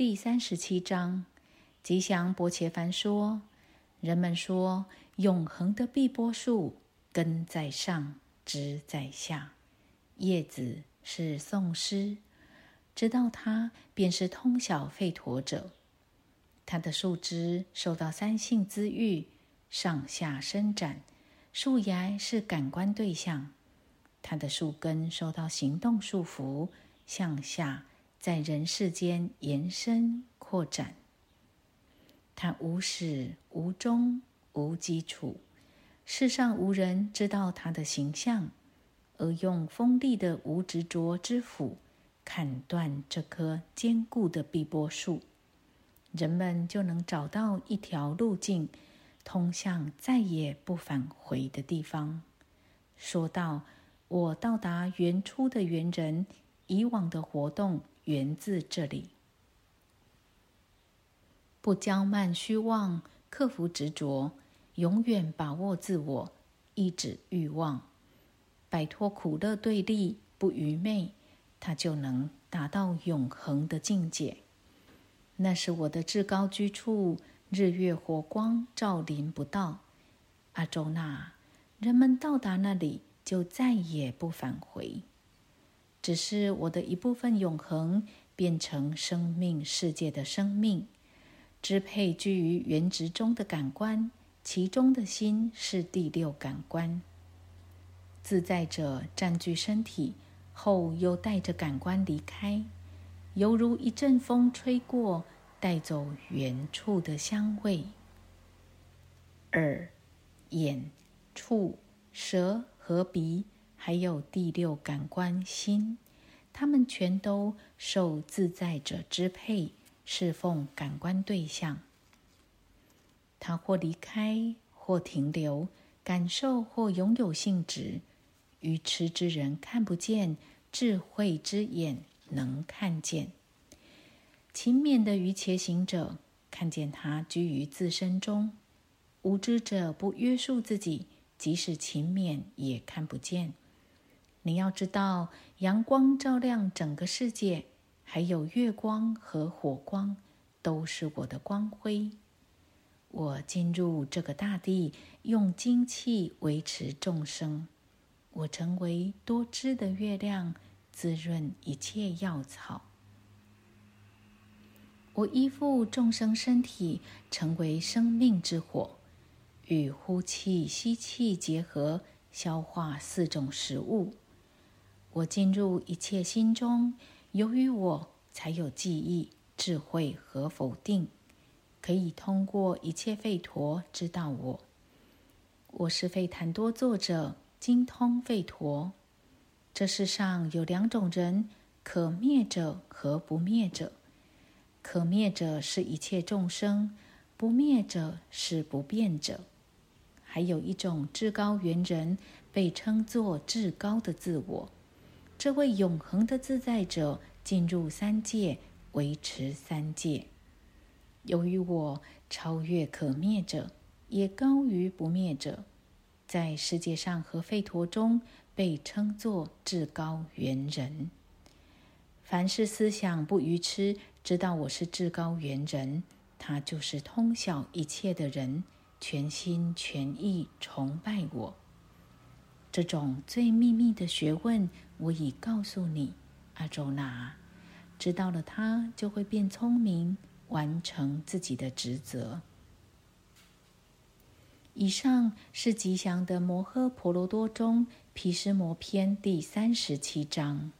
第三十七章，吉祥伯切凡说：“人们说，永恒的碧波树根在上，枝在下，叶子是颂诗。知道它，便是通晓吠陀者。它的树枝受到三性滋育，上下伸展；树芽是感官对象。它的树根受到行动束缚，向下。”在人世间延伸扩展，它无始无终无基础，世上无人知道它的形象，而用锋利的无执着之斧砍断这棵坚固的碧波树，人们就能找到一条路径，通向再也不返回的地方。说道：“我到达原初的猿人，以往的活动。”源自这里，不骄慢虚妄，克服执着，永远把握自我，抑制欲望，摆脱苦乐对立，不愚昧，他就能达到永恒的境界。那是我的至高居处，日月火光照临不到。阿周那，人们到达那里，就再也不返回。只是我的一部分永恒变成生命世界的生命，支配居于原值中的感官，其中的心是第六感官。自在者占据身体后，又带着感官离开，犹如一阵风吹过，带走原处的香味。耳、眼、触、舌和鼻。还有第六感官心，他们全都受自在者支配，侍奉感官对象。他或离开，或停留，感受或拥有性质。愚痴之人看不见，智慧之眼能看见。勤勉的愚切行者看见他居于自身中，无知者不约束自己，即使勤勉也看不见。你要知道，阳光照亮整个世界，还有月光和火光，都是我的光辉。我进入这个大地，用精气维持众生。我成为多汁的月亮，滋润一切药草。我依附众生身体，成为生命之火，与呼气、吸气结合，消化四种食物。我进入一切心中，由于我才有记忆、智慧和否定，可以通过一切吠陀知道我。我是吠檀多作者，精通吠陀。这世上有两种人：可灭者和不灭者。可灭者是一切众生，不灭者是不变者。还有一种至高圆人，被称作至高的自我。这位永恒的自在者进入三界，维持三界。由于我超越可灭者，也高于不灭者，在世界上和吠陀中被称作至高圆人。凡是思想不愚痴，知道我是至高圆人，他就是通晓一切的人，全心全意崇拜我。这种最秘密的学问，我已告诉你，阿周那。知道了，它就会变聪明，完成自己的职责。以上是吉祥的摩诃婆罗多中毗湿摩篇第三十七章。